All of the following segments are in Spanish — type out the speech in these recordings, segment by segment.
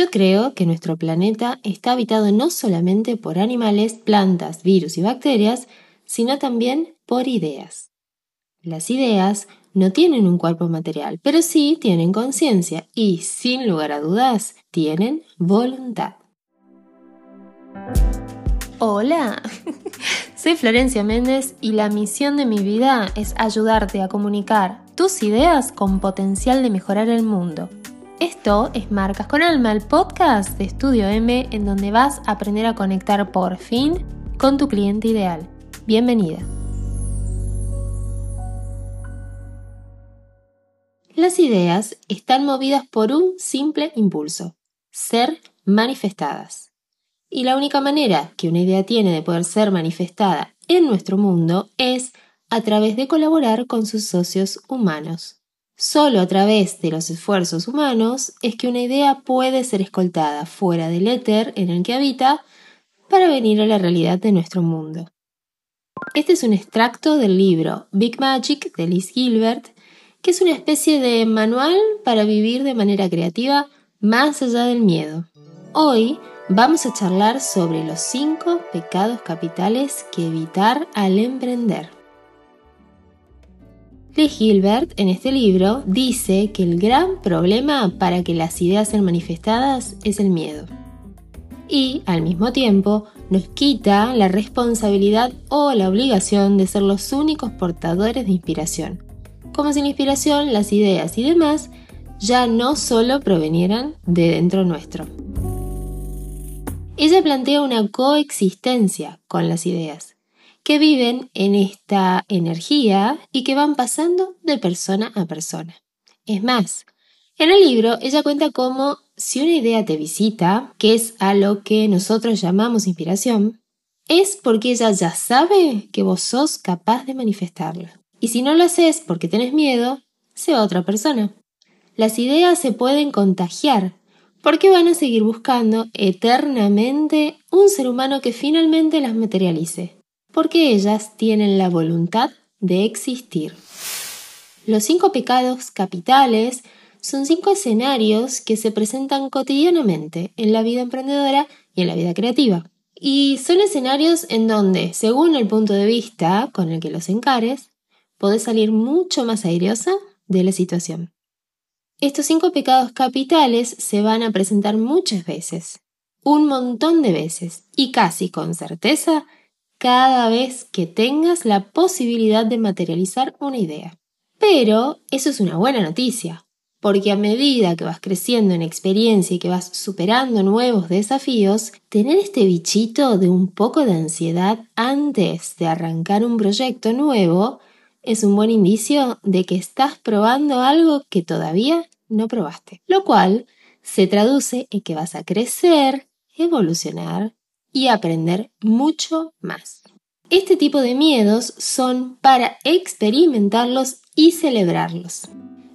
Yo creo que nuestro planeta está habitado no solamente por animales, plantas, virus y bacterias, sino también por ideas. Las ideas no tienen un cuerpo material, pero sí tienen conciencia y, sin lugar a dudas, tienen voluntad. Hola, soy Florencia Méndez y la misión de mi vida es ayudarte a comunicar tus ideas con potencial de mejorar el mundo. Esto es Marcas con Alma, el podcast de Estudio M en donde vas a aprender a conectar por fin con tu cliente ideal. Bienvenida. Las ideas están movidas por un simple impulso, ser manifestadas. Y la única manera que una idea tiene de poder ser manifestada en nuestro mundo es a través de colaborar con sus socios humanos. Solo a través de los esfuerzos humanos es que una idea puede ser escoltada fuera del éter en el que habita para venir a la realidad de nuestro mundo. Este es un extracto del libro Big Magic de Liz Gilbert, que es una especie de manual para vivir de manera creativa más allá del miedo. Hoy vamos a charlar sobre los cinco pecados capitales que evitar al emprender. Lee Gilbert en este libro dice que el gran problema para que las ideas sean manifestadas es el miedo. Y, al mismo tiempo, nos quita la responsabilidad o la obligación de ser los únicos portadores de inspiración, como si la inspiración, las ideas y demás ya no solo provenieran de dentro nuestro. Ella plantea una coexistencia con las ideas, que viven en esta energía y que van pasando de persona a persona. Es más, en el libro ella cuenta cómo si una idea te visita, que es a lo que nosotros llamamos inspiración, es porque ella ya sabe que vos sos capaz de manifestarla. Y si no lo haces porque tenés miedo, se va otra persona. Las ideas se pueden contagiar porque van a seguir buscando eternamente un ser humano que finalmente las materialice, porque ellas tienen la voluntad de existir. Los cinco pecados capitales son cinco escenarios que se presentan cotidianamente en la vida emprendedora y en la vida creativa. Y son escenarios en donde, según el punto de vista con el que los encares, podés salir mucho más airiosa de la situación. Estos cinco pecados capitales se van a presentar muchas veces, un montón de veces y casi con certeza cada vez que tengas la posibilidad de materializar una idea. Pero eso es una buena noticia, porque a medida que vas creciendo en experiencia y que vas superando nuevos desafíos, tener este bichito de un poco de ansiedad antes de arrancar un proyecto nuevo es un buen indicio de que estás probando algo que todavía no probaste, lo cual se traduce en que vas a crecer, evolucionar y aprender mucho más. Este tipo de miedos son para experimentarlos y celebrarlos.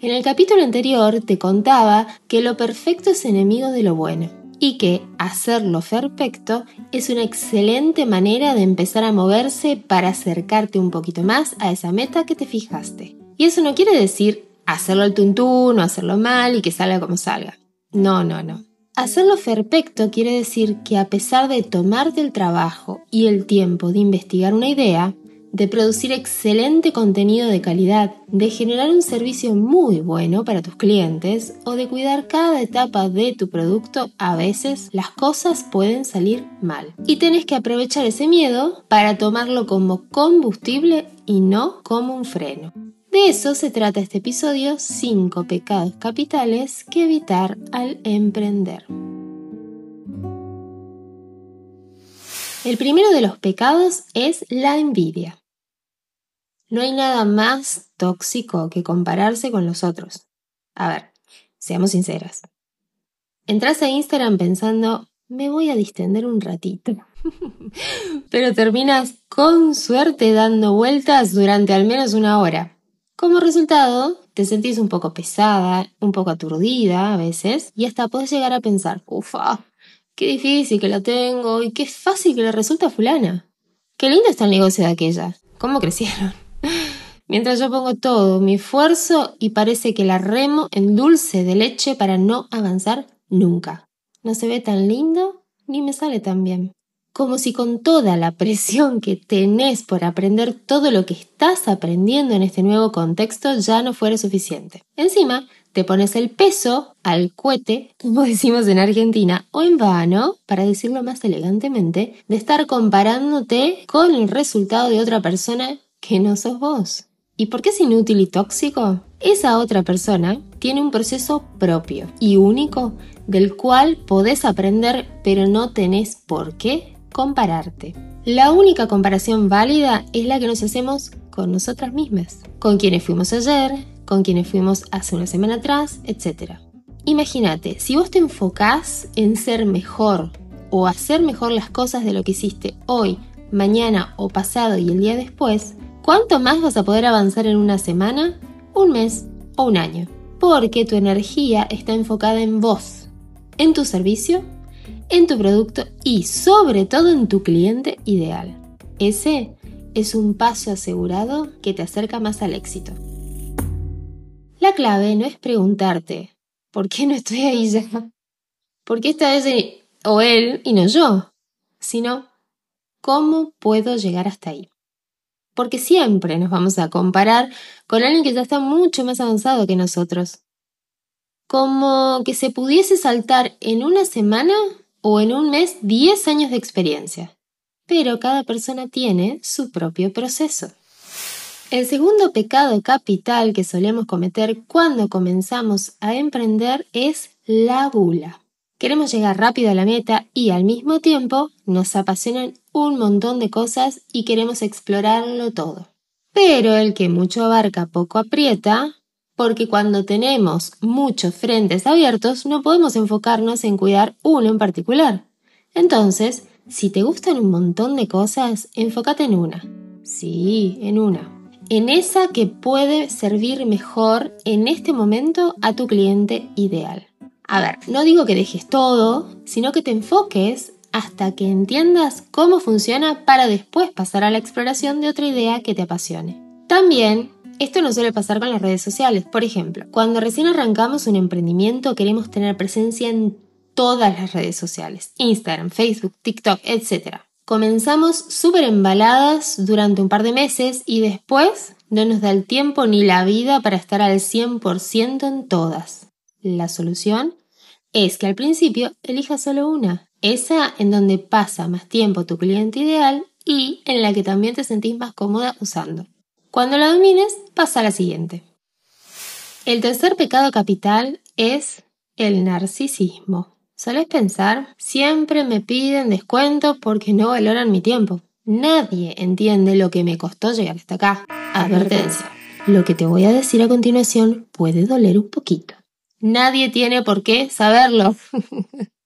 En el capítulo anterior te contaba que lo perfecto es enemigo de lo bueno y que hacerlo perfecto es una excelente manera de empezar a moverse para acercarte un poquito más a esa meta que te fijaste. Y eso no quiere decir hacerlo al tuntún o hacerlo mal y que salga como salga. No, no, no. Hacerlo perfecto quiere decir que a pesar de tomarte el trabajo y el tiempo de investigar una idea, de producir excelente contenido de calidad, de generar un servicio muy bueno para tus clientes o de cuidar cada etapa de tu producto, a veces las cosas pueden salir mal. Y tenés que aprovechar ese miedo para tomarlo como combustible y no como un freno. De eso se trata este episodio 5 pecados capitales que evitar al emprender. El primero de los pecados es la envidia. No hay nada más tóxico que compararse con los otros. A ver, seamos sinceras. Entras a Instagram pensando, me voy a distender un ratito. Pero terminas con suerte dando vueltas durante al menos una hora. Como resultado, te sentís un poco pesada, un poco aturdida a veces, y hasta puedes llegar a pensar, ufa, qué difícil que la tengo y qué fácil que le resulta a fulana. Qué lindo está el negocio de aquella. ¿Cómo crecieron? Mientras yo pongo todo mi esfuerzo y parece que la remo en dulce de leche para no avanzar nunca. no se ve tan lindo ni me sale tan bien. Como si con toda la presión que tenés por aprender todo lo que estás aprendiendo en este nuevo contexto ya no fuera suficiente. Encima, te pones el peso al cohete, como decimos en Argentina, o en vano, para decirlo más elegantemente, de estar comparándote con el resultado de otra persona que no sos vos. ¿Y por qué es inútil y tóxico? Esa otra persona tiene un proceso propio y único del cual podés aprender, pero no tenés por qué compararte. La única comparación válida es la que nos hacemos con nosotras mismas, con quienes fuimos ayer, con quienes fuimos hace una semana atrás, etc. Imagínate, si vos te enfocás en ser mejor o hacer mejor las cosas de lo que hiciste hoy, mañana o pasado y el día después, ¿cuánto más vas a poder avanzar en una semana, un mes o un año? Porque tu energía está enfocada en vos, en tu servicio, en tu producto y sobre todo en tu cliente ideal. Ese es un paso asegurado que te acerca más al éxito. La clave no es preguntarte, ¿por qué no estoy ahí ya? ¿Por qué esta vez o él y no yo? Sino, ¿cómo puedo llegar hasta ahí? Porque siempre nos vamos a comparar con alguien que ya está mucho más avanzado que nosotros. Como que se pudiese saltar en una semana o en un mes 10 años de experiencia. Pero cada persona tiene su propio proceso. El segundo pecado capital que solemos cometer cuando comenzamos a emprender es la gula. Queremos llegar rápido a la meta y al mismo tiempo nos apasionan un montón de cosas y queremos explorarlo todo. Pero el que mucho abarca poco aprieta, porque cuando tenemos muchos frentes abiertos no podemos enfocarnos en cuidar uno en particular. Entonces, si te gustan un montón de cosas, enfócate en una. Sí, en una en esa que puede servir mejor en este momento a tu cliente ideal. A ver, no digo que dejes todo, sino que te enfoques hasta que entiendas cómo funciona para después pasar a la exploración de otra idea que te apasione. También, esto no suele pasar con las redes sociales. Por ejemplo, cuando recién arrancamos un emprendimiento queremos tener presencia en todas las redes sociales, Instagram, Facebook, TikTok, etc. Comenzamos súper embaladas durante un par de meses y después no nos da el tiempo ni la vida para estar al 100% en todas. La solución es que al principio elijas solo una, esa en donde pasa más tiempo tu cliente ideal y en la que también te sentís más cómoda usando. Cuando la domines, pasa a la siguiente. El tercer pecado capital es el narcisismo. ¿Solés pensar? Siempre me piden descuento porque no valoran mi tiempo. Nadie entiende lo que me costó llegar hasta acá. Advertencia. Lo que te voy a decir a continuación puede doler un poquito. Nadie tiene por qué saberlo.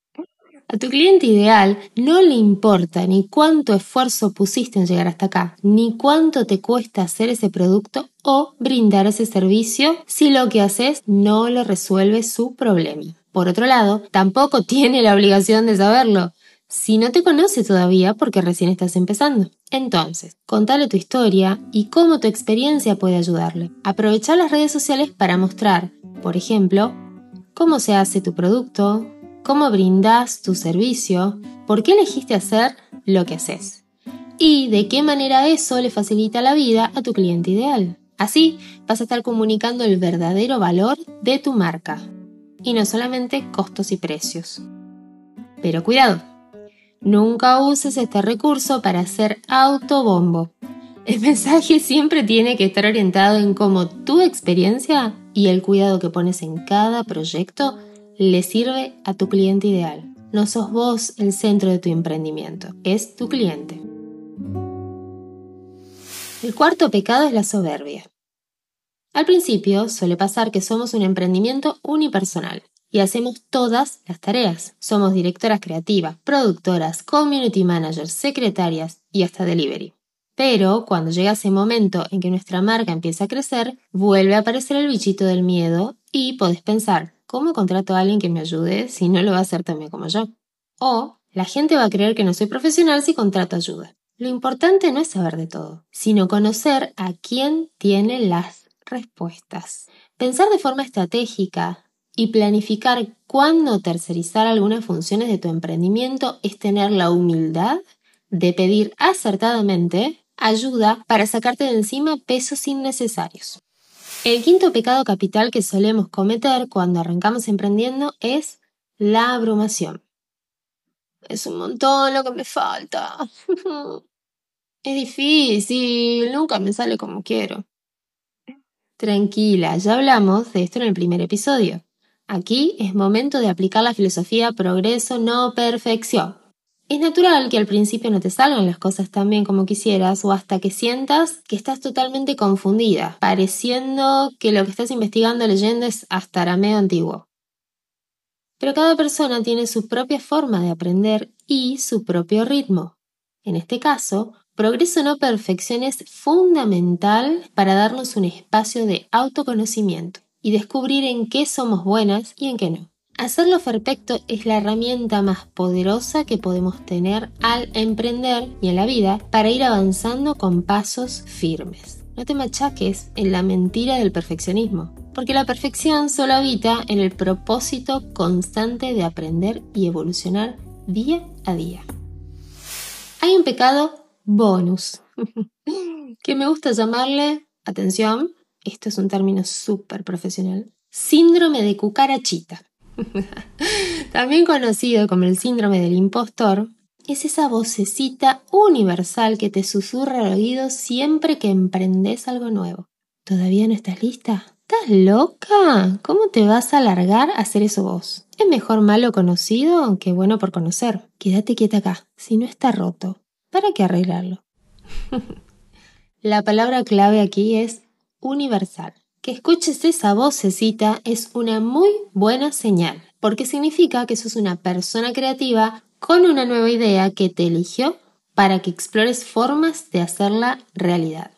A tu cliente ideal no le importa ni cuánto esfuerzo pusiste en llegar hasta acá, ni cuánto te cuesta hacer ese producto o brindar ese servicio si lo que haces no le resuelve su problema. Por otro lado, tampoco tiene la obligación de saberlo si no te conoce todavía porque recién estás empezando. Entonces, contale tu historia y cómo tu experiencia puede ayudarle. Aprovecha las redes sociales para mostrar, por ejemplo, cómo se hace tu producto, cómo brindas tu servicio, por qué elegiste hacer lo que haces y de qué manera eso le facilita la vida a tu cliente ideal. Así vas a estar comunicando el verdadero valor de tu marca y no solamente costos y precios. Pero cuidado, nunca uses este recurso para hacer autobombo. El mensaje siempre tiene que estar orientado en cómo tu experiencia y el cuidado que pones en cada proyecto le sirve a tu cliente ideal. No sos vos el centro de tu emprendimiento, es tu cliente. El cuarto pecado es la soberbia. Al principio suele pasar que somos un emprendimiento unipersonal y hacemos todas las tareas. Somos directoras creativas, productoras, community managers, secretarias y hasta delivery. Pero cuando llega ese momento en que nuestra marca empieza a crecer, vuelve a aparecer el bichito del miedo y podés pensar, ¿cómo contrato a alguien que me ayude si no lo va a hacer también como yo? O la gente va a creer que no soy profesional si contrato ayuda. Lo importante no es saber de todo, sino conocer a quién tiene las respuestas. Pensar de forma estratégica y planificar cuándo tercerizar algunas funciones de tu emprendimiento es tener la humildad de pedir acertadamente ayuda para sacarte de encima pesos innecesarios. El quinto pecado capital que solemos cometer cuando arrancamos emprendiendo es la abrumación. Es un montón lo que me falta. es difícil, nunca me sale como quiero. Tranquila, ya hablamos de esto en el primer episodio. Aquí es momento de aplicar la filosofía progreso, no perfección. Es natural que al principio no te salgan las cosas tan bien como quisieras o hasta que sientas que estás totalmente confundida, pareciendo que lo que estás investigando leyendo es hasta arameo antiguo. Pero cada persona tiene su propia forma de aprender y su propio ritmo. En este caso, progreso no perfección es fundamental para darnos un espacio de autoconocimiento y descubrir en qué somos buenas y en qué no. Hacerlo perfecto es la herramienta más poderosa que podemos tener al emprender y en la vida para ir avanzando con pasos firmes. No te machaques en la mentira del perfeccionismo, porque la perfección solo habita en el propósito constante de aprender y evolucionar día a día. Hay un pecado bonus, que me gusta llamarle, atención, esto es un término súper profesional, síndrome de cucarachita. También conocido como el síndrome del impostor, es esa vocecita universal que te susurra al oído siempre que emprendes algo nuevo. ¿Todavía no estás lista? ¿Estás loca? ¿Cómo te vas a alargar a hacer eso vos? Es mejor malo conocido que bueno por conocer. Quédate quieta acá. Si no está roto, ¿para qué arreglarlo? La palabra clave aquí es universal. Que escuches esa vocecita es una muy buena señal, porque significa que sos una persona creativa con una nueva idea que te eligió para que explores formas de hacerla realidad.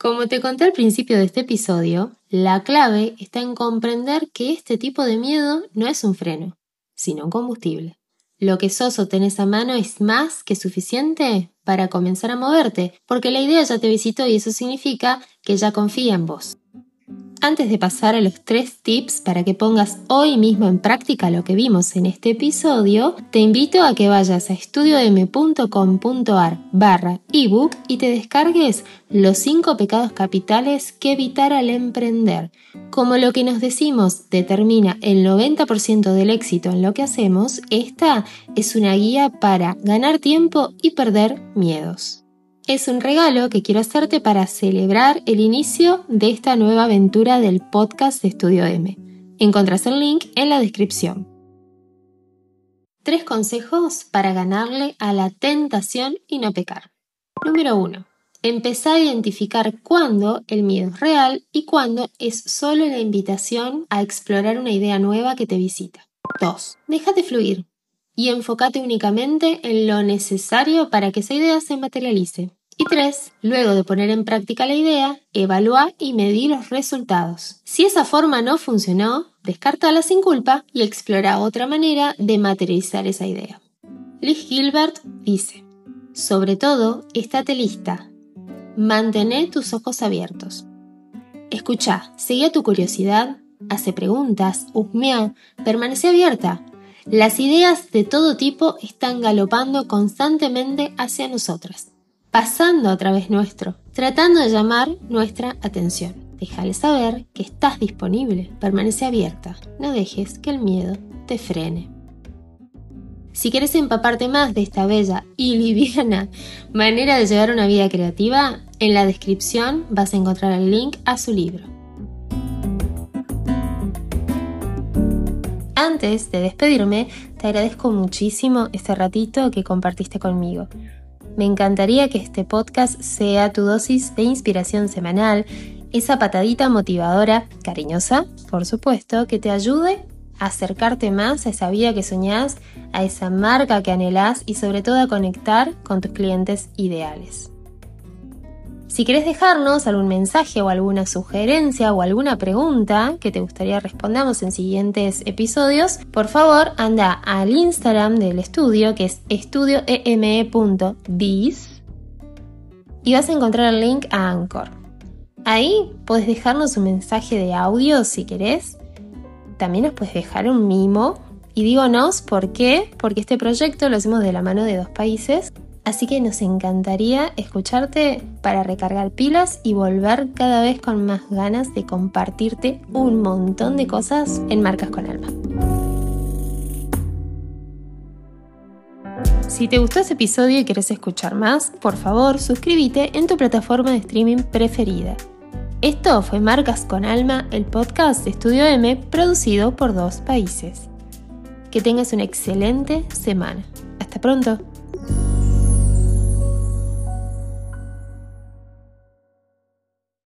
Como te conté al principio de este episodio, la clave está en comprender que este tipo de miedo no es un freno, sino un combustible. Lo que sos o tenés a mano es más que suficiente para comenzar a moverte, porque la idea ya te visitó y eso significa que ya confía en vos. Antes de pasar a los tres tips para que pongas hoy mismo en práctica lo que vimos en este episodio, te invito a que vayas a estudiom.com.ar barra ebook y te descargues los cinco pecados capitales que evitar al emprender. Como lo que nos decimos determina el 90% del éxito en lo que hacemos, esta es una guía para ganar tiempo y perder miedos es un regalo que quiero hacerte para celebrar el inicio de esta nueva aventura del podcast de Estudio M. Encontrás el link en la descripción. Tres consejos para ganarle a la tentación y no pecar. Número 1. Empezá a identificar cuándo el miedo es real y cuándo es solo la invitación a explorar una idea nueva que te visita. 2. Déjate fluir y enfócate únicamente en lo necesario para que esa idea se materialice. Y tres, luego de poner en práctica la idea, evalúa y medir los resultados. Si esa forma no funcionó, descártala sin culpa y explora otra manera de materializar esa idea. Liz Gilbert dice, sobre todo, estate lista. Mantén tus ojos abiertos. Escucha, sigue tu curiosidad, hace preguntas, husmea, permanece abierta. Las ideas de todo tipo están galopando constantemente hacia nosotras pasando a través nuestro, tratando de llamar nuestra atención. Déjale saber que estás disponible, permanece abierta, no dejes que el miedo te frene. Si quieres empaparte más de esta bella y liviana manera de llevar una vida creativa, en la descripción vas a encontrar el link a su libro. Antes de despedirme, te agradezco muchísimo este ratito que compartiste conmigo. Me encantaría que este podcast sea tu dosis de inspiración semanal, esa patadita motivadora, cariñosa, por supuesto, que te ayude a acercarte más a esa vida que soñás, a esa marca que anhelás y sobre todo a conectar con tus clientes ideales. Si querés dejarnos algún mensaje o alguna sugerencia o alguna pregunta que te gustaría respondamos en siguientes episodios, por favor anda al Instagram del estudio que es estudioeme.biz y vas a encontrar el link a Anchor. Ahí puedes dejarnos un mensaje de audio si querés también nos puedes dejar un mimo. Y digo nos, ¿por qué? Porque este proyecto lo hacemos de la mano de dos países. Así que nos encantaría escucharte para recargar pilas y volver cada vez con más ganas de compartirte un montón de cosas en Marcas con Alma. Si te gustó este episodio y quieres escuchar más, por favor suscríbete en tu plataforma de streaming preferida. Esto fue Marcas con Alma, el podcast de Estudio M producido por dos países. Que tengas una excelente semana. Hasta pronto.